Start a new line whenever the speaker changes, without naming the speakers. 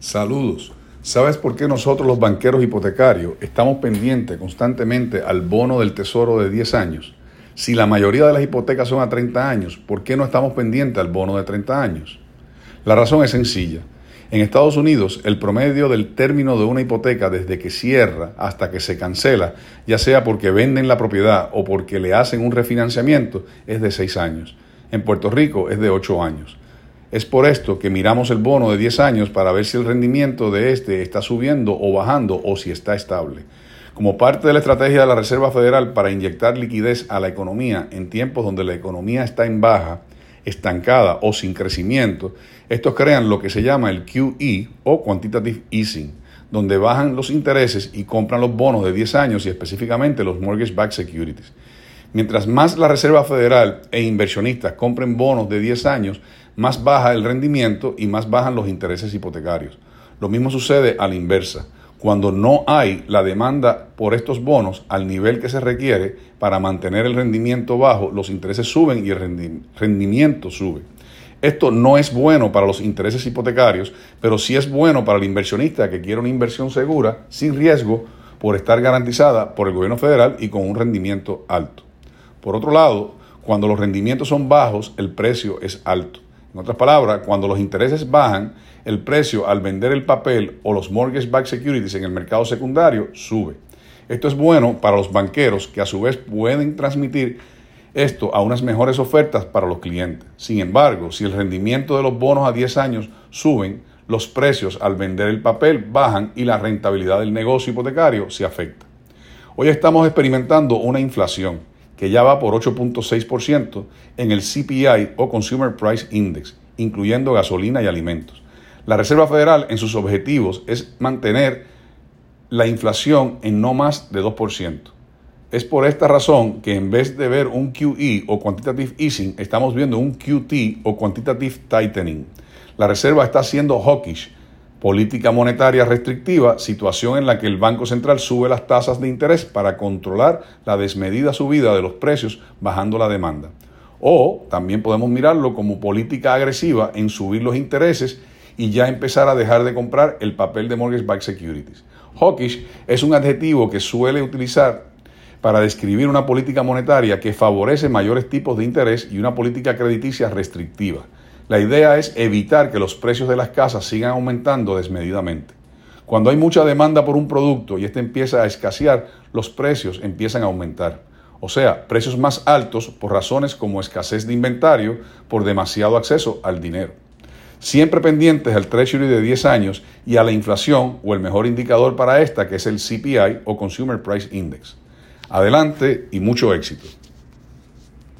Saludos. ¿Sabes por qué nosotros los banqueros hipotecarios estamos pendientes constantemente al bono del tesoro de 10 años? Si la mayoría de las hipotecas son a 30 años, ¿por qué no estamos pendientes al bono de 30 años? La razón es sencilla. En Estados Unidos, el promedio del término de una hipoteca desde que cierra hasta que se cancela, ya sea porque venden la propiedad o porque le hacen un refinanciamiento, es de 6 años. En Puerto Rico es de 8 años. Es por esto que miramos el bono de 10 años para ver si el rendimiento de este está subiendo o bajando o si está estable. Como parte de la estrategia de la Reserva Federal para inyectar liquidez a la economía en tiempos donde la economía está en baja, estancada o sin crecimiento, estos crean lo que se llama el QE o Quantitative Easing, donde bajan los intereses y compran los bonos de 10 años y específicamente los Mortgage Backed Securities. Mientras más la Reserva Federal e inversionistas compren bonos de 10 años, más baja el rendimiento y más bajan los intereses hipotecarios. Lo mismo sucede a la inversa. Cuando no hay la demanda por estos bonos al nivel que se requiere para mantener el rendimiento bajo, los intereses suben y el rendimiento sube. Esto no es bueno para los intereses hipotecarios, pero sí es bueno para el inversionista que quiere una inversión segura, sin riesgo, por estar garantizada por el gobierno federal y con un rendimiento alto. Por otro lado, cuando los rendimientos son bajos, el precio es alto. En otras palabras, cuando los intereses bajan, el precio al vender el papel o los mortgage backed securities en el mercado secundario sube. Esto es bueno para los banqueros que a su vez pueden transmitir esto a unas mejores ofertas para los clientes. Sin embargo, si el rendimiento de los bonos a 10 años suben, los precios al vender el papel bajan y la rentabilidad del negocio hipotecario se afecta. Hoy estamos experimentando una inflación que ya va por 8.6% en el CPI o Consumer Price Index, incluyendo gasolina y alimentos. La Reserva Federal en sus objetivos es mantener la inflación en no más de 2%. Es por esta razón que en vez de ver un QE o Quantitative Easing, estamos viendo un QT o Quantitative Tightening. La Reserva está haciendo hawkish Política monetaria restrictiva, situación en la que el Banco Central sube las tasas de interés para controlar la desmedida subida de los precios bajando la demanda. O también podemos mirarlo como política agresiva en subir los intereses y ya empezar a dejar de comprar el papel de mortgage backed securities. Hawkish es un adjetivo que suele utilizar para describir una política monetaria que favorece mayores tipos de interés y una política crediticia restrictiva. La idea es evitar que los precios de las casas sigan aumentando desmedidamente. Cuando hay mucha demanda por un producto y este empieza a escasear, los precios empiezan a aumentar. O sea, precios más altos por razones como escasez de inventario, por demasiado acceso al dinero. Siempre pendientes al Treasury de 10 años y a la inflación o el mejor indicador para esta que es el CPI o Consumer Price Index. Adelante y mucho éxito.